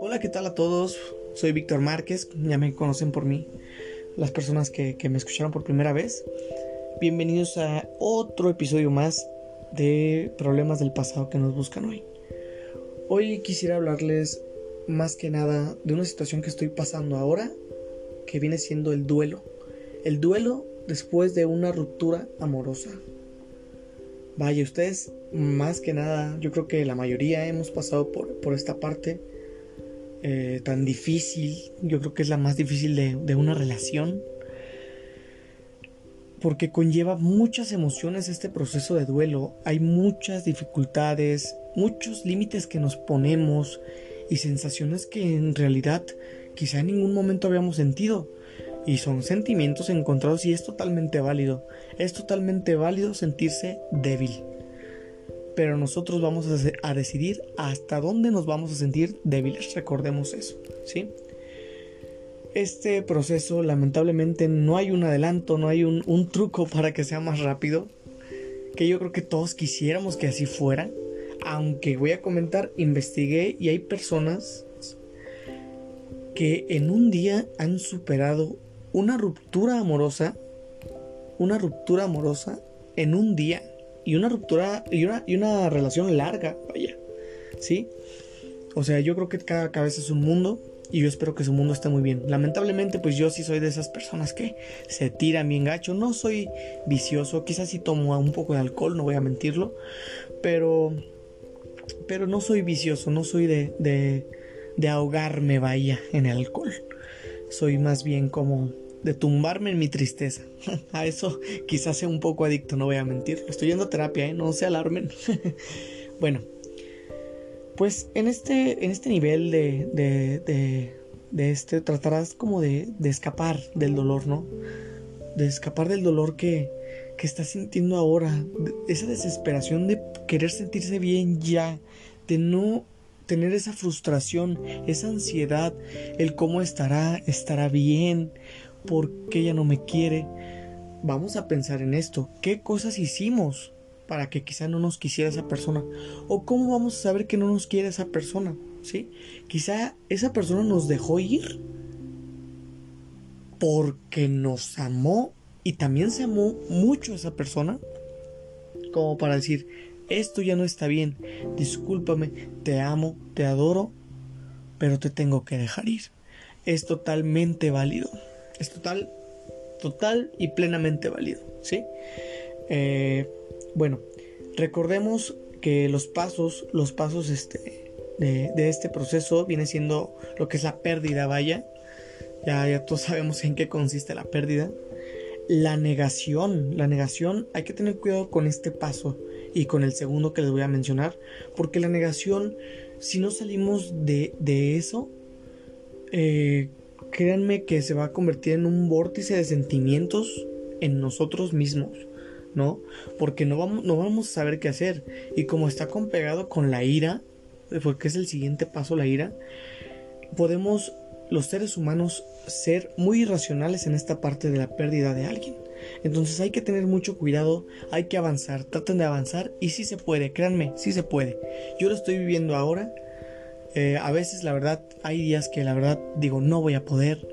Hola, ¿qué tal a todos? Soy Víctor Márquez, ya me conocen por mí, las personas que, que me escucharon por primera vez. Bienvenidos a otro episodio más de Problemas del pasado que nos buscan hoy. Hoy quisiera hablarles más que nada de una situación que estoy pasando ahora, que viene siendo el duelo. El duelo después de una ruptura amorosa. Vaya, ustedes más que nada, yo creo que la mayoría hemos pasado por, esta parte eh, tan difícil, yo creo que es la más difícil de, de una relación, porque conlleva muchas emociones este proceso de duelo, hay muchas dificultades, muchos límites que nos ponemos y sensaciones que en realidad quizá en ningún momento habíamos sentido. Y son sentimientos encontrados y es totalmente válido. Es totalmente válido sentirse débil. Pero nosotros vamos a, decidir hasta dónde nos vamos a sentir débiles. Recordemos eso, ¿sí? Este proceso lamentablemente no hay un adelanto, no hay un, un truco para que sea más rápido. Que yo creo que todos quisiéramos que así fuera. Aunque voy a comentar, investigué y hay personas que en un día han superado una ruptura amorosa, una ruptura amorosa en un día y una ruptura y una, y una relación larga, vaya, ¿sí? O sea, yo creo que cada cabeza es un mundo y yo espero que su mundo esté muy bien. Lamentablemente, pues yo sí soy de esas personas que se tiran bien gacho. No soy vicioso, quizás sí tomo un poco de alcohol, no voy a mentirlo, pero, pero no soy vicioso, no soy de, de, de ahogarme, vaya, en el alcohol. Soy más bien como de tumbarme en mi tristeza. a eso quizás sea un poco adicto, no voy a mentir. Estoy yendo a terapia, ¿eh? no se alarmen. bueno, pues en este, en este nivel de, de, de, este tratarás como de, de, escapar del dolor, ¿no? De escapar del dolor que, que estás sintiendo ahora. Esa desesperación de querer sentirse bien ya. De no tener esa frustración, esa ansiedad, el cómo estará, estará bien, por qué ella no me quiere. Vamos a pensar en esto. ¿Qué cosas hicimos para que quizá no nos quisiera esa persona? ¿O cómo vamos a saber que no nos quiere esa persona? ¿Sí? Quizá esa persona nos dejó ir porque nos amó y también se amó mucho esa persona como para decir, esto ya no está bien, discúlpame, te amo, te adoro, pero te tengo que dejar ir. Es totalmente válido. Es total, total y plenamente válido, ¿sí? Eh, bueno, recordemos que los pasos, los pasos este, de, este proceso viene siendo lo que es la pérdida, vaya. Ya, ya todos sabemos en qué consiste la pérdida. La negación, la negación, hay que tener cuidado con este paso y con el segundo que les voy a mencionar, porque la negación, si no salimos de, de eso, eh, créanme que se va a convertir en un vórtice de sentimientos en nosotros mismos, ¿no? Porque no vamos, no vamos a saber qué hacer. Y como está compegado con la ira, porque es el siguiente paso la ira, podemos los seres humanos ser muy irracionales en esta parte de la pérdida de alguien. Entonces hay que tener mucho cuidado, hay que avanzar, traten de avanzar y si se puede, créanme, sí se puede. Yo lo estoy viviendo ahora eh, a veces la verdad hay días que la verdad digo no voy a poder,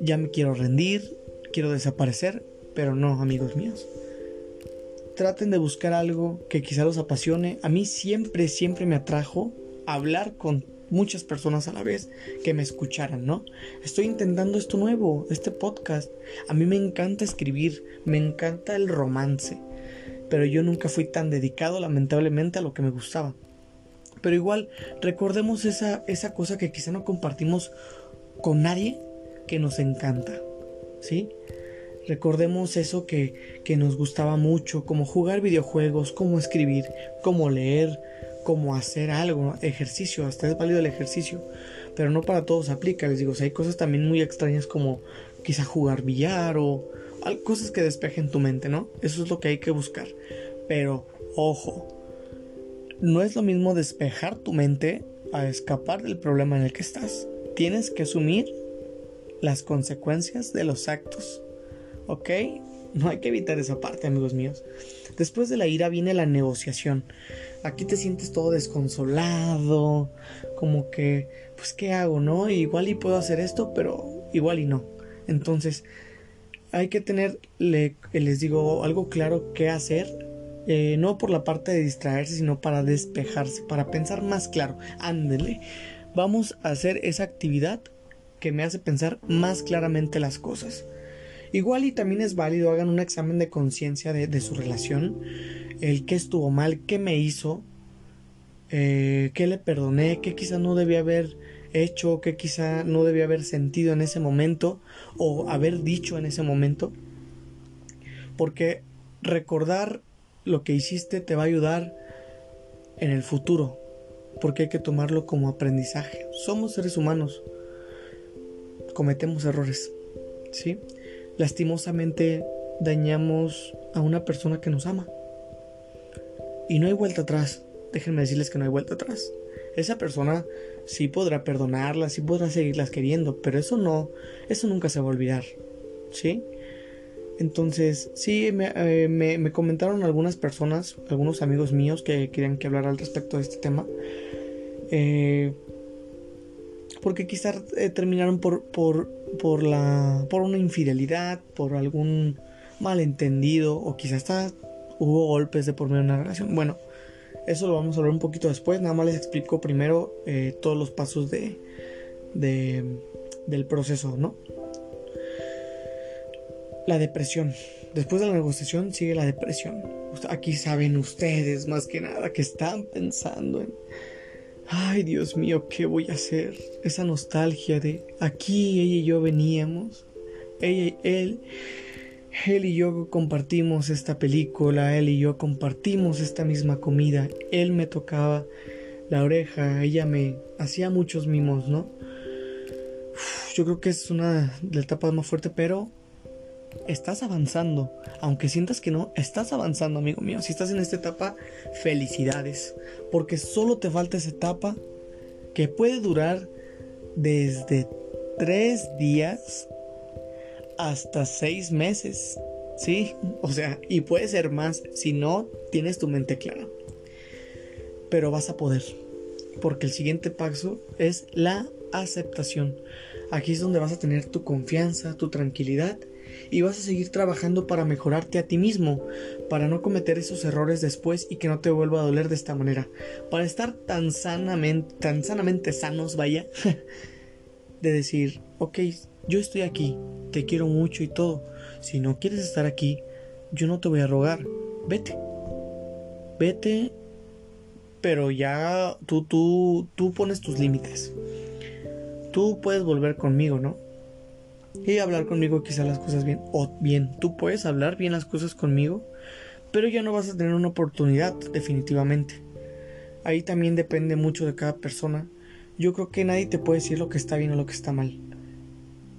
ya me quiero rendir, quiero desaparecer, pero no amigos míos. Traten de buscar algo que quizá los apasione. A mí siempre, siempre me atrajo hablar con muchas personas a la vez que me escucharan, ¿no? Estoy intentando esto nuevo, este podcast. A mí me encanta escribir, me encanta el romance, pero yo nunca fui tan dedicado lamentablemente a lo que me gustaba. Pero igual, recordemos esa, esa cosa que quizá no compartimos con nadie que nos encanta. ¿Sí? Recordemos eso que, que nos gustaba mucho, como jugar videojuegos, como escribir, como leer, como hacer algo, ejercicio, hasta es válido el ejercicio, pero no para todos aplica, les digo, hay cosas también muy extrañas como quizá jugar billar o cosas que despejen tu mente, ¿no? Eso es lo que hay que buscar. Pero, ojo, no es lo mismo despejar tu mente a escapar del problema en el que estás. Tienes que asumir las consecuencias de los actos. ¿Ok? No hay que evitar esa parte, amigos míos. Después de la ira viene la negociación. Aquí te sientes todo desconsolado, como que, pues, ¿qué hago, no? Igual y puedo hacer esto, pero igual y no. Entonces, hay que tener, les digo, algo claro que hacer. Eh, no por la parte de distraerse, sino para despejarse, para pensar más claro. Ándele, vamos a hacer esa actividad que me hace pensar más claramente las cosas. Igual y también es válido, hagan un examen de conciencia de, su relación, el qué estuvo mal, qué me hizo, eh, qué le perdoné, qué quizá no debía haber hecho, que quizá no debía haber sentido en ese momento o haber dicho en ese momento. Porque recordar lo que hiciste te va a ayudar en el futuro, porque hay que tomarlo como aprendizaje. Somos seres humanos, cometemos errores, ¿sí? Lastimosamente dañamos a una persona que nos ama. Y no hay vuelta atrás. Déjenme decirles que no hay vuelta atrás. Esa persona sí podrá perdonarlas, sí podrá seguirlas queriendo, pero eso no, eso nunca se va a olvidar, ¿sí? Entonces, sí, me, eh, comentaron algunas personas, algunos amigos míos que querían que hablara al respecto de este tema. Eh, porque quizás eh, terminaron por, por, por, la, por una infidelidad, por algún malentendido, o quizás hasta hubo golpes de por medio de una relación. Bueno, eso lo vamos a hablar un poquito después. Nada más les explico primero eh, todos los pasos de, del proceso, ¿no? La depresión. Después de la negociación sigue la depresión. Aquí saben ustedes más que nada que están pensando en, ay Dios mío, ¿qué voy a hacer? Esa nostalgia de aquí ella y yo veníamos. Ella, él él y yo compartimos esta película, él y yo compartimos esta misma comida, él me tocaba la oreja, ella me hacía muchos mimos, ¿no? yo creo que es una de las etapas más fuertes, pero estás avanzando. Aunque sientas que no, estás avanzando, amigo mío. Si estás en esta etapa, felicidades. Porque solo te falta esa etapa que puede durar desde tres días hasta seis meses. ¿Sí? O sea, y puede ser más si no tienes tu mente clara. Pero vas a poder. Porque el siguiente paso es la aceptación. Aquí es donde vas a tener tu confianza, tu tranquilidad y vas a seguir trabajando para mejorarte a ti mismo, para no cometer esos errores después y que no te vuelva a doler de esta manera, para estar tan sanamente, tan sanamente sanos, vaya, de decir, ok, yo estoy aquí, te quiero mucho y todo. Si no quieres estar aquí, yo no te voy a rogar. Vete. Vete. Pero ya tú, tú, tú pones tus límites. Tú puedes volver conmigo, ¿no? Y hablar conmigo quizá las cosas bien. O bien, tú puedes hablar bien las cosas conmigo. Pero ya no vas a tener una oportunidad, definitivamente. Ahí también depende mucho de cada persona. Yo creo que nadie te puede decir lo que está bien o lo que está mal.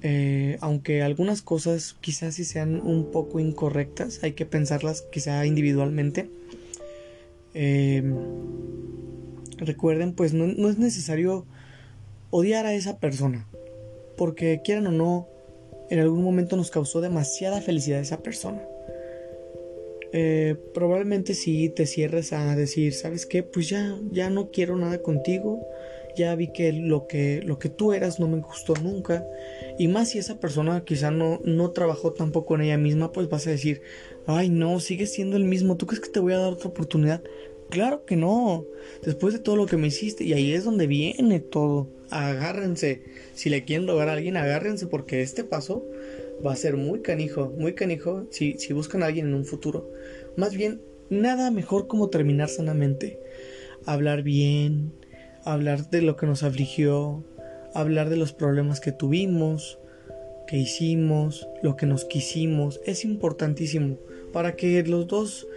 Eh, aunque algunas cosas quizás sí sean un poco incorrectas, hay que pensarlas quizá individualmente. Eh, recuerden, pues no, es necesario odiar a esa persona, porque quieran o no, en algún momento nos causó demasiada felicidad esa persona. Eh, probablemente si te cierres a decir, ¿sabes qué? Pues ya, ya no quiero nada contigo ya vi que lo que lo que tú eras no me gustó nunca y más si esa persona quizá no no trabajó tampoco en ella misma pues vas a decir ay no sigues siendo el mismo tú crees que te voy a dar otra oportunidad claro que no. Después de todo lo que me hiciste y ahí es donde viene todo. Agárrense. Si le quieren lograr a alguien agárrense porque este paso va a ser muy canijo muy canijo si si buscan a alguien en un futuro. Más bien nada mejor como terminar sanamente. Hablar bien hablar de lo que nos afligió, hablar de los problemas que tuvimos, que hicimos, lo que nos quisimos, es importantísimo. Para que los dos,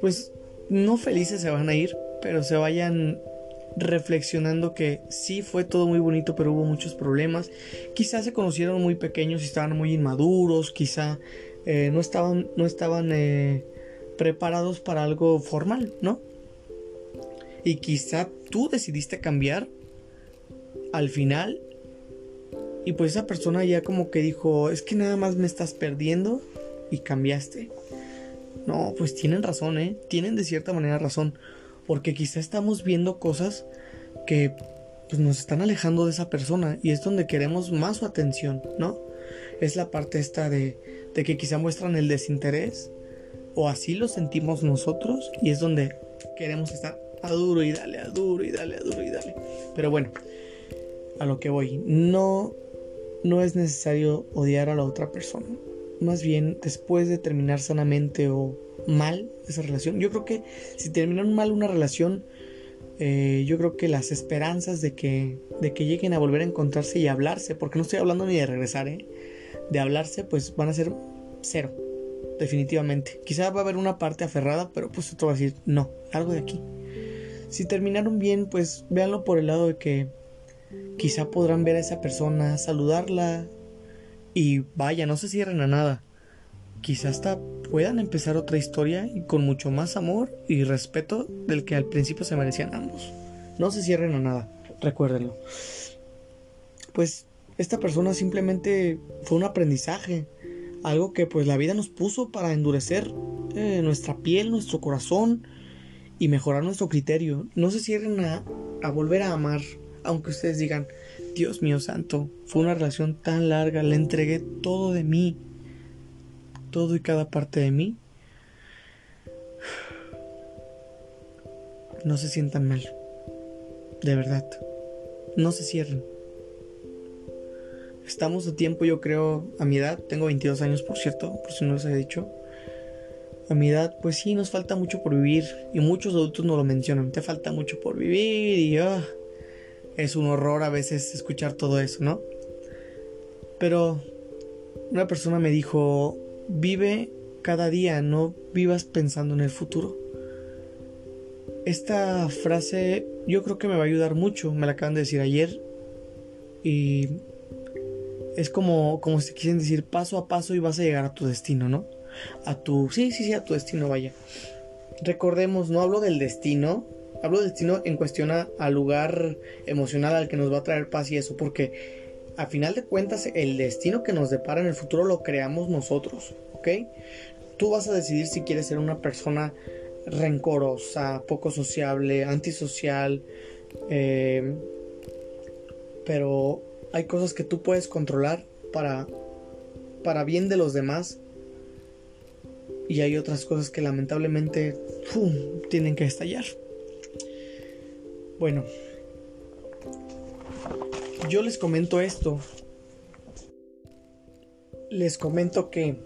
pues, no felices se van a ir, pero se vayan reflexionando que sí fue todo muy bonito, pero hubo muchos problemas. Quizás se conocieron muy pequeños y estaban muy inmaduros, quizá eh, no estaban, no estaban eh, preparados para algo formal, ¿no? y quizá tú decidiste cambiar al final y pues esa persona ya como que dijo, es que nada más me estás perdiendo y cambiaste. No, pues tienen razón, ¿eh? Tienen de cierta manera razón. Porque quizá estamos viendo cosas que pues, nos están alejando de esa persona y es donde queremos más su atención, ¿no? Es la parte esta de, de que quizá muestran el desinterés o así lo sentimos nosotros y es donde queremos estar a duro y dale, a duro y dale, a duro y dale. Pero bueno, a lo que voy, no, no es necesario odiar a la otra persona. Más bien, después de terminar sanamente o mal esa relación, yo creo que si terminan mal una relación, eh, yo creo que las esperanzas de que, de que lleguen a volver a encontrarse y hablarse, porque no estoy hablando ni de regresar, ¿eh? de hablarse, pues van a ser cero, definitivamente. Quizá va a haber una parte aferrada, pero pues otro va a decir, no, algo de aquí. Si terminaron bien, pues véanlo por el lado de que quizá podrán ver a esa persona, saludarla y vaya, no se cierren a nada. Quizá hasta puedan empezar otra historia y con mucho más amor y respeto del que al principio se merecían ambos. No se cierren a nada, recuérdenlo. Pues esta persona simplemente fue un aprendizaje, algo que pues la vida nos puso para endurecer eh, nuestra piel, nuestro corazón y mejorar nuestro criterio. No se cierren a, a volver a amar, aunque ustedes digan, Dios mío santo, fue una relación tan larga, le entregué todo de mí, todo y cada parte de mí. No se sientan mal, de verdad, no se cierren. Estamos a tiempo, yo creo, a mi edad, tengo 22 años por cierto, por si no les he dicho a mi edad, pues sí, nos falta mucho por vivir. Y muchos adultos no lo mencionan. Te falta mucho por vivir y ah, es un horror a veces escuchar todo eso, ¿no? Pero una persona me dijo, vive cada día, no vivas pensando en el futuro. Esta frase yo creo que me va a ayudar mucho, me la acaban de decir ayer. Y es como, como si quisiesen decir paso a paso y vas a llegar a tu destino, ¿no? a tu, sí, sí, sí, a tu destino, vaya. Recordemos, no hablo del destino, hablo del destino en cuestión al lugar emocional al que nos va a traer paz y eso, porque a final de cuentas el destino que nos depara en el futuro lo creamos nosotros, ¿ok? Tú vas a decidir si quieres ser una persona rencorosa, poco sociable, antisocial, eh, pero hay cosas que tú puedes controlar para, para bien de los demás y hay otras cosas que lamentablemente tienen que estallar. Bueno, yo les comento esto. Les comento que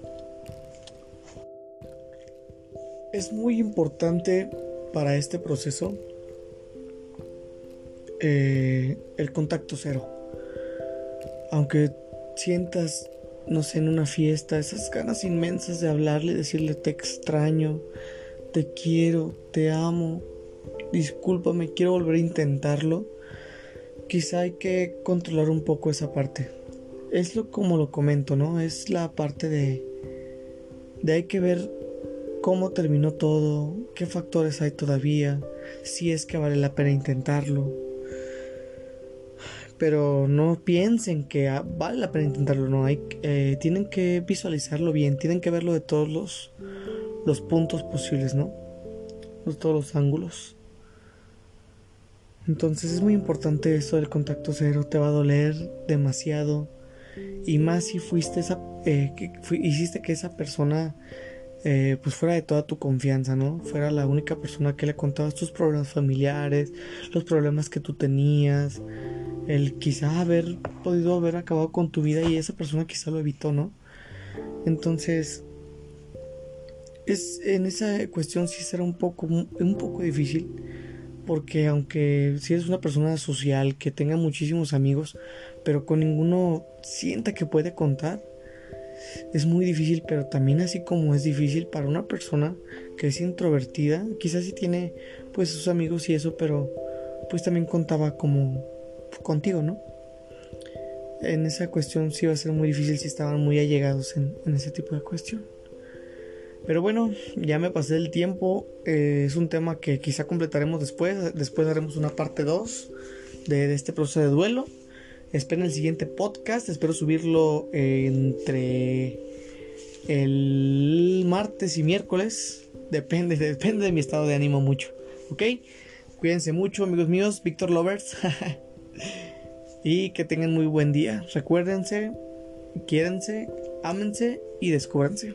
es muy importante para este proceso eh, el contacto cero. Aunque sientas no sé, en una fiesta, esas ganas inmensas de hablarle, decirle te extraño, te quiero, te amo, discúlpame, quiero volver a intentarlo. Quizá hay que controlar un poco esa parte. Es lo como lo comento, ¿no? Es la parte de de hay que ver cómo terminó todo, qué factores hay todavía, si es que vale la pena intentarlo pero no piensen que ah, vale la pena intentarlo, no hay, eh, tienen que visualizarlo bien, tienen que verlo de todos los, los puntos posibles, ¿no? De todos los ángulos. Entonces es muy importante eso del contacto cero, te va a doler demasiado y más si fuiste esa, eh, que hiciste que esa persona eh, pues fuera de toda tu confianza, ¿no? Fuera la única persona que le contabas tus problemas familiares, los problemas que tú tenías, el quizá haber podido haber acabado con tu vida y esa persona quizá lo evitó, ¿no? Entonces, es en esa cuestión sí será un poco un poco difícil porque aunque si eres una persona social que tenga muchísimos amigos, pero con ninguno sienta que puede contar, es muy difícil, pero también así como es difícil para una persona que es introvertida, quizás sí tiene pues sus amigos y eso, pero pues también contaba como contigo, ¿no? En esa cuestión sí va a ser muy difícil si estaban muy allegados en, ese tipo de cuestión. Pero bueno, ya me pasé el tiempo. Eh, es un tema que quizá completaremos después. Después haremos una parte 2 de, este proceso de duelo. Esperen el siguiente podcast. Espero subirlo eh, entre el martes y miércoles. Depende, depende de mi estado de ánimo mucho. ¿Ok? Cuídense mucho, amigos míos. Víctor Lovers. y que tengan muy buen día. Recuérdense, quiérense, ámense y descúbranse.